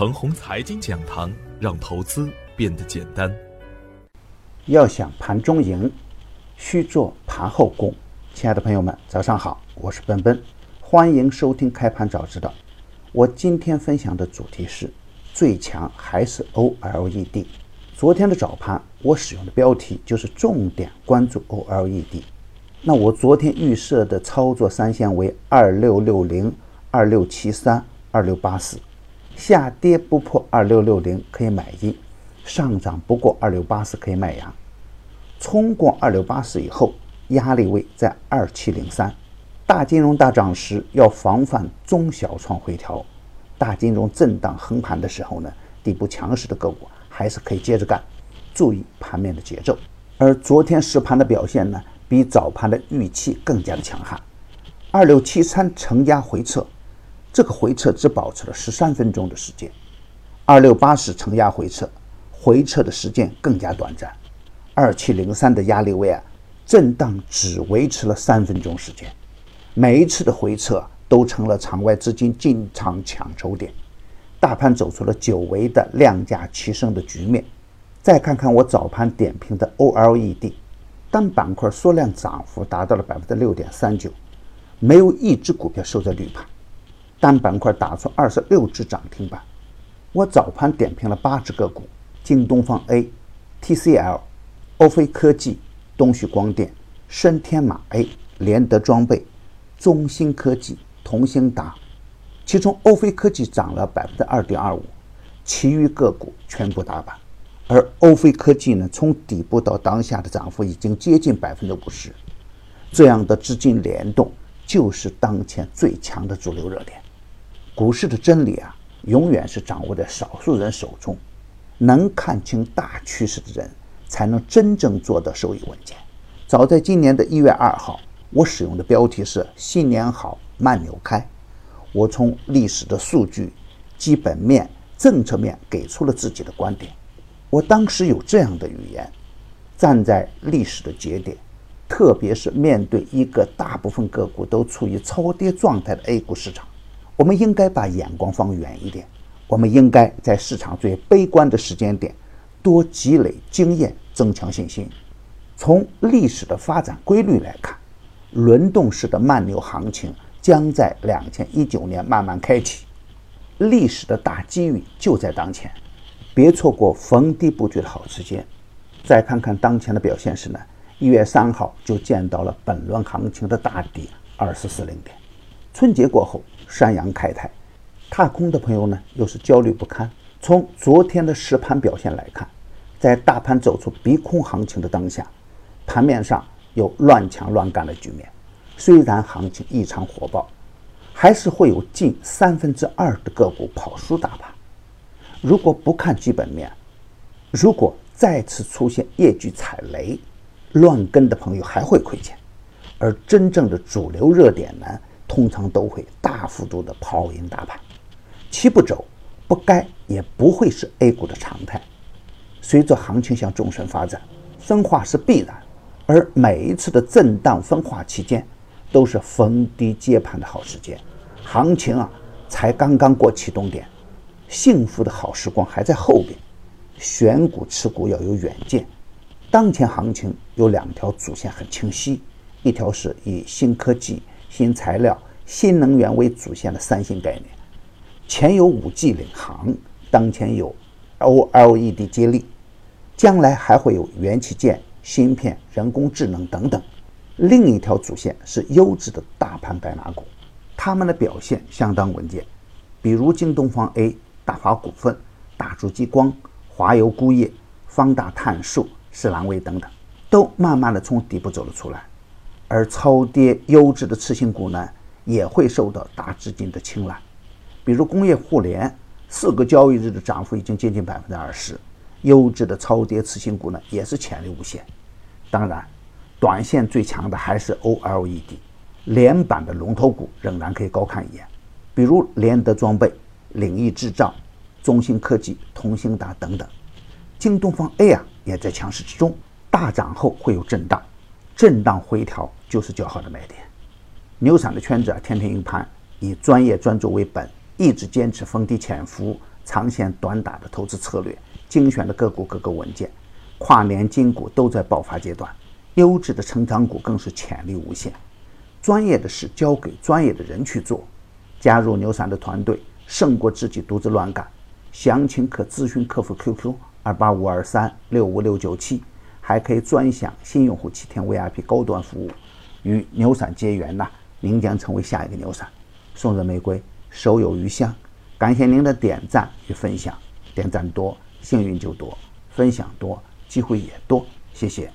程红财经讲堂，让投资变得简单。要想盘中赢，需做盘后功。亲爱的朋友们，早上好，我是奔奔，欢迎收听开盘早知道。我今天分享的主题是最强还是 OLED。昨天的早盘，我使用的标题就是重点关注 OLED。那我昨天预设的操作三线为二六六零、二六七三、二六八四，下跌不破二六六零可以买进，上涨不过二六八四可以卖压。冲过二六八四以后，压力位在二七零三。大金融大涨时要防范中小创回调，大金融震荡横盘的时候呢，底部强势的个股还是可以接着干，注意盘面的节奏。而昨天实盘的表现呢？比早盘的预期更加的强悍，二六七三承压回撤，这个回撤只保持了十三分钟的时间；二六八四承压回撤，回撤的时间更加短暂；二七零三的压力位啊，震荡只维持了三分钟时间。每一次的回撤都成了场外资金进场抢筹点，大盘走出了久违的量价齐升的局面。再看看我早盘点评的 OLED。单板块缩量涨幅达到了百分之六点三九，没有一只股票收在绿盘。单板块打出二十六只涨停板。我早盘点评了八只个股：京东方 A、TCL、欧菲科技、东旭光电、深天马 A、联德装备、中芯科技、同兴达。其中欧菲科技涨了百分之二点二五，其余个股全部打板。而欧菲科技呢，从底部到当下的涨幅已经接近百分之五十，这样的资金联动就是当前最强的主流热点。股市的真理啊，永远是掌握在少数人手中，能看清大趋势的人，才能真正做到收益稳健。早在今年的一月二号，我使用的标题是“新年好，慢牛开”，我从历史的数据、基本面、政策面给出了自己的观点。我当时有这样的语言：站在历史的节点，特别是面对一个大部分个股都处于超跌状态的 A 股市场，我们应该把眼光放远一点。我们应该在市场最悲观的时间点，多积累经验，增强信心。从历史的发展规律来看，轮动式的慢牛行情将在两千一九年慢慢开启，历史的大机遇就在当前。别错过逢低布局的好时间。再看看当前的表现是呢，一月三号就见到了本轮行情的大底二四四零点。春节过后，山羊开泰，踏空的朋友呢又是焦虑不堪。从昨天的实盘表现来看，在大盘走出逼空行情的当下，盘面上有乱抢乱干的局面。虽然行情异常火爆，还是会有近三分之二的个股跑输大盘。如果不看基本面，如果再次出现业绩踩雷、乱跟的朋友还会亏钱，而真正的主流热点呢，通常都会大幅度的跑赢大盘。七步走，不该也不会是 A 股的常态。随着行情向纵深发展，分化是必然，而每一次的震荡分化期间，都是逢低接盘的好时间。行情啊，才刚刚过启动点。幸福的好时光还在后边，选股持股要有远见。当前行情有两条主线很清晰，一条是以新科技、新材料、新能源为主线的三新概念，前有五 G 领航，当前有 OLED 接力，将来还会有元器件、芯片、人工智能等等。另一条主线是优质的大盘白马股，他们的表现相当稳健，比如京东方 A。大华股份、大筑激光、华油钴业、方大碳素、士兰微等等，都慢慢的从底部走了出来。而超跌优质的次新股呢，也会受到大资金的青睐。比如工业互联，四个交易日的涨幅已经接近百分之二十，优质的超跌次新股呢，也是潜力无限。当然，短线最强的还是 OLED，连板的龙头股仍然可以高看一眼，比如联德装备。领域制造、中芯科技、同兴达等等，京东方 A 啊也在强势之中，大涨后会有震荡，震荡回调就是较好的买点。牛散的圈子啊天天赢盘，以专业专注为本，一直坚持逢低潜伏、长线短打的投资策略，精选的个股各个文件，跨年金股都在爆发阶段，优质的成长股更是潜力无限。专业的事交给专业的人去做，加入牛散的团队胜过自己独自乱干。详情可咨询客服 QQ 二八五二三六五六九七，还可以专享新用户七天 VIP 高端服务。与牛散结缘呐，您将成为下一个牛散。送人玫瑰，手有余香。感谢您的点赞与分享，点赞多，幸运就多；分享多，机会也多。谢谢。